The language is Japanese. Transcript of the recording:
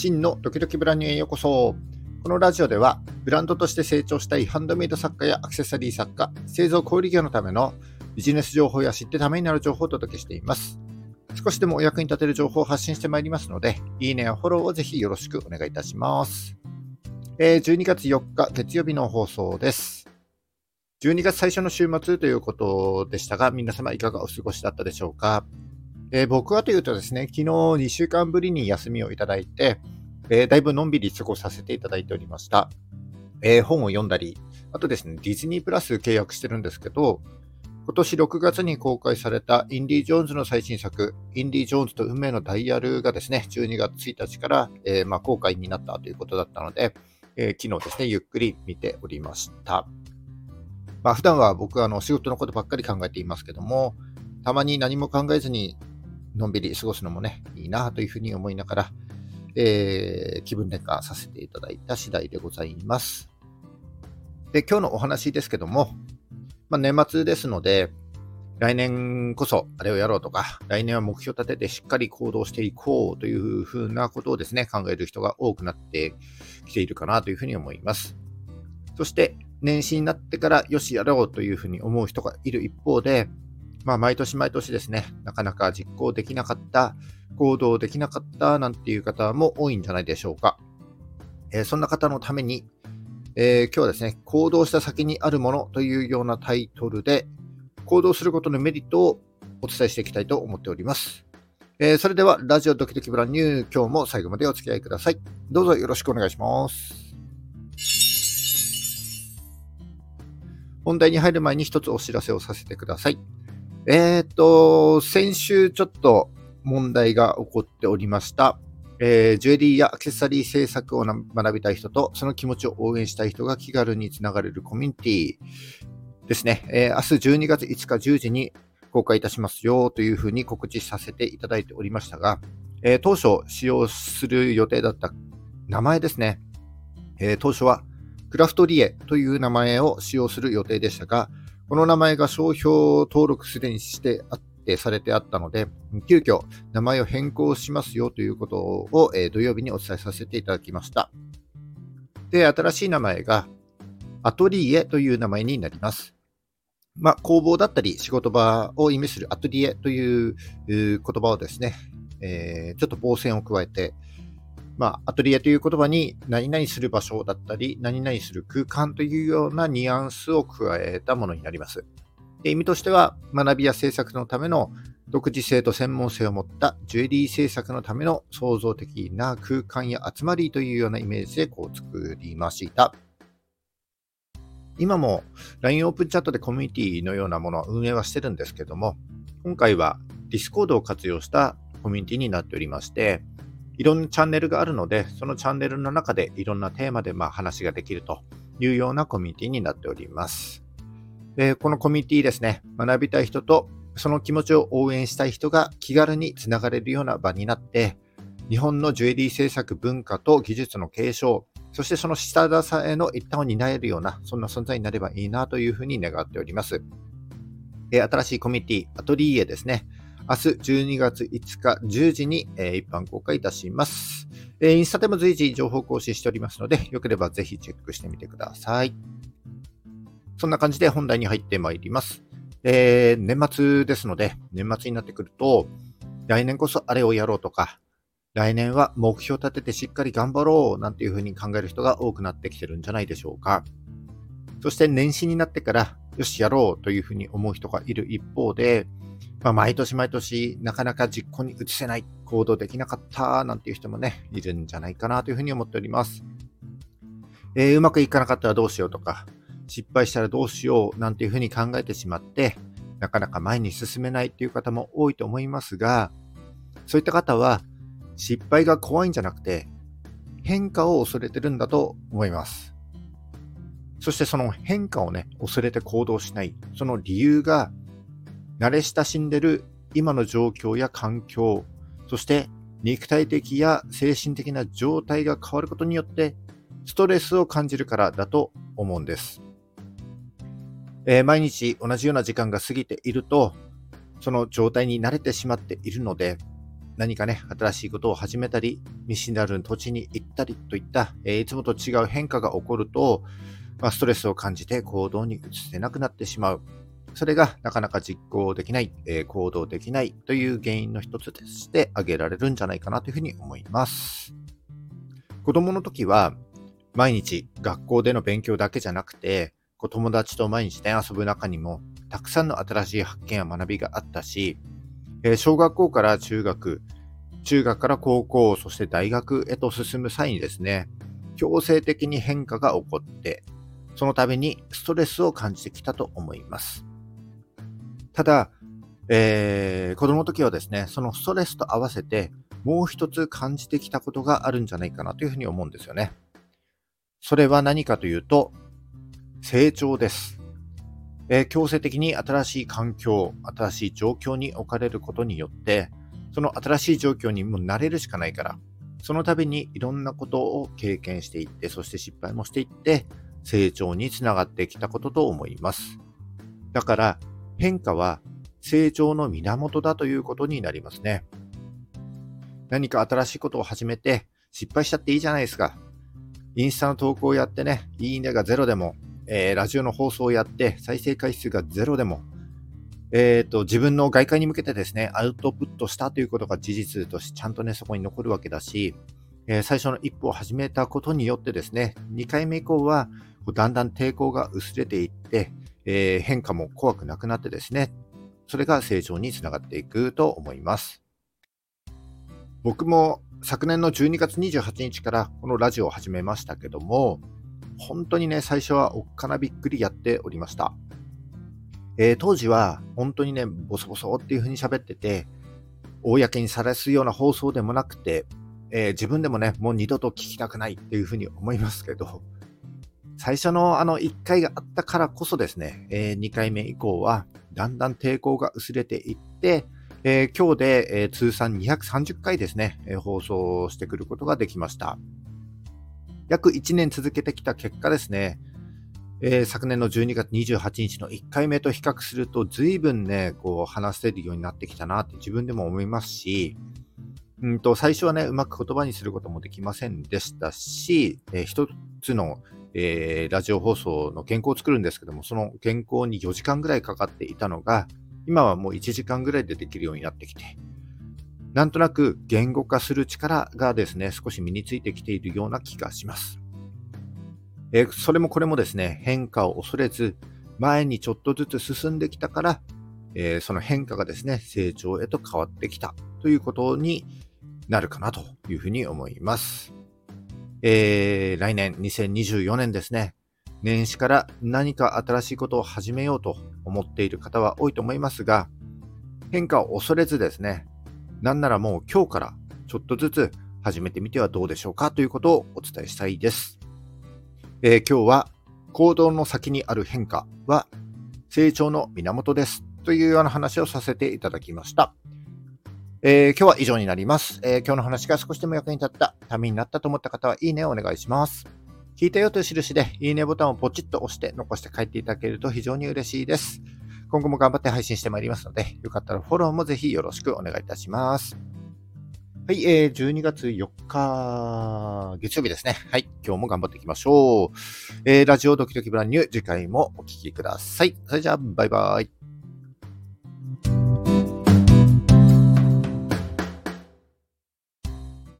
真のドキドキブランニューへようこそ。このラジオでは、ブランドとして成長したいハンドメイド作家やアクセサリー作家、製造小売業のためのビジネス情報や知ってためになる情報をお届けしています。少しでもお役に立てる情報を発信してまいりますので、いいねやフォローをぜひよろしくお願いいたします。え、12月4日月曜日の放送です。12月最初の週末ということでしたが、皆様いかがお過ごしだったでしょうか？えー、僕はというとですね、昨日2週間ぶりに休みをいただいて、えー、だいぶのんびり過ごさせていただいておりました。えー、本を読んだり、あとですね、ディズニープラス契約してるんですけど、今年6月に公開されたインディ・ジョーンズの最新作、インディ・ジョーンズと運命のダイヤルがですね、12月1日から、えー、まあ、公開になったということだったので、えー、昨日ですね、ゆっくり見ておりました。まあ、普段は僕はあの仕事のことばっかり考えていますけども、たまに何も考えずにのんびり過ごすのもね、いいなというふうに思いながら、えー、気分転換させていただいた次第でございます。で、今日のお話ですけども、まあ、年末ですので、来年こそあれをやろうとか、来年は目標立ててしっかり行動していこうというふうなことをですね、考える人が多くなってきているかなというふうに思います。そして、年始になってからよしやろうというふうに思う人がいる一方で、まあ、毎年毎年ですね、なかなか実行できなかった、行動できなかったなんていう方も多いんじゃないでしょうか。えー、そんな方のために、えー、今日はですね、行動した先にあるものというようなタイトルで、行動することのメリットをお伝えしていきたいと思っております。えー、それでは、ラジオドキドキブランニュー、今日も最後までお付き合いください。どうぞよろしくお願いします。本題に入る前に一つお知らせをさせてください。えっ、ー、と、先週ちょっと問題が起こっておりました。えー、ジュエリーやアクセサリー制作を学びたい人と、その気持ちを応援したい人が気軽につながれるコミュニティですね。えー、明日12月5日10時に公開いたしますよというふうに告知させていただいておりましたが、えー、当初使用する予定だった名前ですね。え、当初はクラフトリエという名前を使用する予定でしたが、この名前が商標登録すでにしてあってされてあったので、急遽名前を変更しますよということを、え、土曜日にお伝えさせていただきました。で、新しい名前がアトリエという名前になります。まあ、工房だったり仕事場を意味するアトリエという言葉をですね、えー、ちょっと防線を加えて、まあ、アトリエという言葉に何々する場所だったり、何々する空間というようなニュアンスを加えたものになります。で意味としては、学びや制作のための独自性と専門性を持ったジュエリー制作のための創造的な空間や集まりというようなイメージでこう作りました。今も LINE オープンチャットでコミュニティのようなものを運営はしてるんですけども、今回は Discord を活用したコミュニティになっておりまして、いろんなチャンネルがあるので、そのチャンネルの中でいろんなテーマでまあ話ができるというようなコミュニティになっております。でこのコミュニティですね、学びたい人とその気持ちを応援したい人が気軽につながれるような場になって、日本のジュエリー制作文化と技術の継承、そしてその下支えの一端を担えるような、そんな存在になればいいなというふうに願っております。新しいコミュニティ、アトリエですね。明日12月5日10時に、えー、一般公開いたします、えー。インスタでも随時情報更新しておりますので、よければぜひチェックしてみてください。そんな感じで本題に入ってまいります。えー、年末ですので、年末になってくると、来年こそあれをやろうとか、来年は目標立ててしっかり頑張ろうなんていうふうに考える人が多くなってきてるんじゃないでしょうか。そして年始になってから、よし、やろうというふうに思う人がいる一方で、まあ、毎年毎年なかなか実行に移せない、行動できなかったなんていう人もね、いるんじゃないかなというふうに思っております。えー、うまくいかなかったらどうしようとか、失敗したらどうしようなんていうふうに考えてしまって、なかなか前に進めないっていう方も多いと思いますが、そういった方は失敗が怖いんじゃなくて、変化を恐れてるんだと思います。そしてその変化をね、恐れて行動しない。その理由が慣れ親しんでる今の状況や環境、そして肉体的や精神的な状態が変わることによってストレスを感じるからだと思うんです。えー、毎日同じような時間が過ぎていると、その状態に慣れてしまっているので、何かね、新しいことを始めたり、見知らぬ土地に行ったりといった、えー、いつもと違う変化が起こると、まあ、ストレスを感じて行動に移せなくなってしまう。それがなかなか実行できない、えー、行動できないという原因の一つとして挙げられるんじゃないかなというふうに思います。子供の時は、毎日学校での勉強だけじゃなくて、こう友達と毎日ね、遊ぶ中にも、たくさんの新しい発見や学びがあったし、えー、小学校から中学、中学から高校、そして大学へと進む際にですね、強制的に変化が起こって、その度にストレスを感じてきたと思います。ただ、えー、子供の時はですね、そのストレスと合わせてもう一つ感じてきたことがあるんじゃないかなというふうに思うんですよね。それは何かというと、成長です。えー、強制的に新しい環境、新しい状況に置かれることによって、その新しい状況にも慣れるしかないから、その度にいろんなことを経験していって、そして失敗もしていって、成長につながってきたことと思います。だから、変化は成長の源だということになりますね。何か新しいことを始めて失敗しちゃっていいじゃないですか。インスタの投稿をやってね、いいねがゼロでも、えー、ラジオの放送をやって再生回数がゼロでも、え、ー、と、自分の外界に向けてですね、アウトプットしたということが事実としてちゃんとね、そこに残るわけだし、えー、最初の一歩を始めたことによってですね、2回目以降は、だんだん抵抗が薄れていって、えー、変化も怖くなくなってですね、それが成長につながっていくと思います。僕も昨年の12月28日からこのラジオを始めましたけども、本当にね、最初はおっかなびっくりやっておりました。えー、当時は本当にね、ボソボソっていう風に喋ってて、公にさらすような放送でもなくて、えー、自分でもね、もう二度と聞きたくないっていう風に思いますけど、最初のあの1回があったからこそですね、えー、2回目以降はだんだん抵抗が薄れていって、えー、今日で、えー、通算230回ですね、えー、放送してくることができました。約1年続けてきた結果ですね、えー、昨年の12月28日の1回目と比較すると、随分ね、こう話せるようになってきたなって自分でも思いますし、うんと最初はね、うまく言葉にすることもできませんでしたし、えー、一つの、えー、ラジオ放送の原稿を作るんですけども、その原稿に4時間ぐらいかかっていたのが、今はもう1時間ぐらいでできるようになってきて、なんとなく言語化する力がですね、少し身についてきているような気がします。えー、それもこれもですね、変化を恐れず、前にちょっとずつ進んできたから、えー、その変化がですね、成長へと変わってきたということになるかなというふうに思います。えー、来年2024年ですね、年始から何か新しいことを始めようと思っている方は多いと思いますが、変化を恐れずですね、なんならもう今日からちょっとずつ始めてみてはどうでしょうかということをお伝えしたいです。えー、今日は行動の先にある変化は成長の源ですというような話をさせていただきました。えー、今日は以上になります、えー、今日の話が少しでも役に立った、ためになったと思った方は、いいねをお願いします。聞いたよという印で、いいねボタンをポチッと押して残して帰っていただけると非常に嬉しいです。今後も頑張って配信してまいりますので、よかったらフォローもぜひよろしくお願いいたします。はい、えー、12月4日、月曜日ですね。はい、今日も頑張っていきましょう。えー、ラジオドキドキブランニュー、次回もお聴きください。それじゃあ、バイバイ。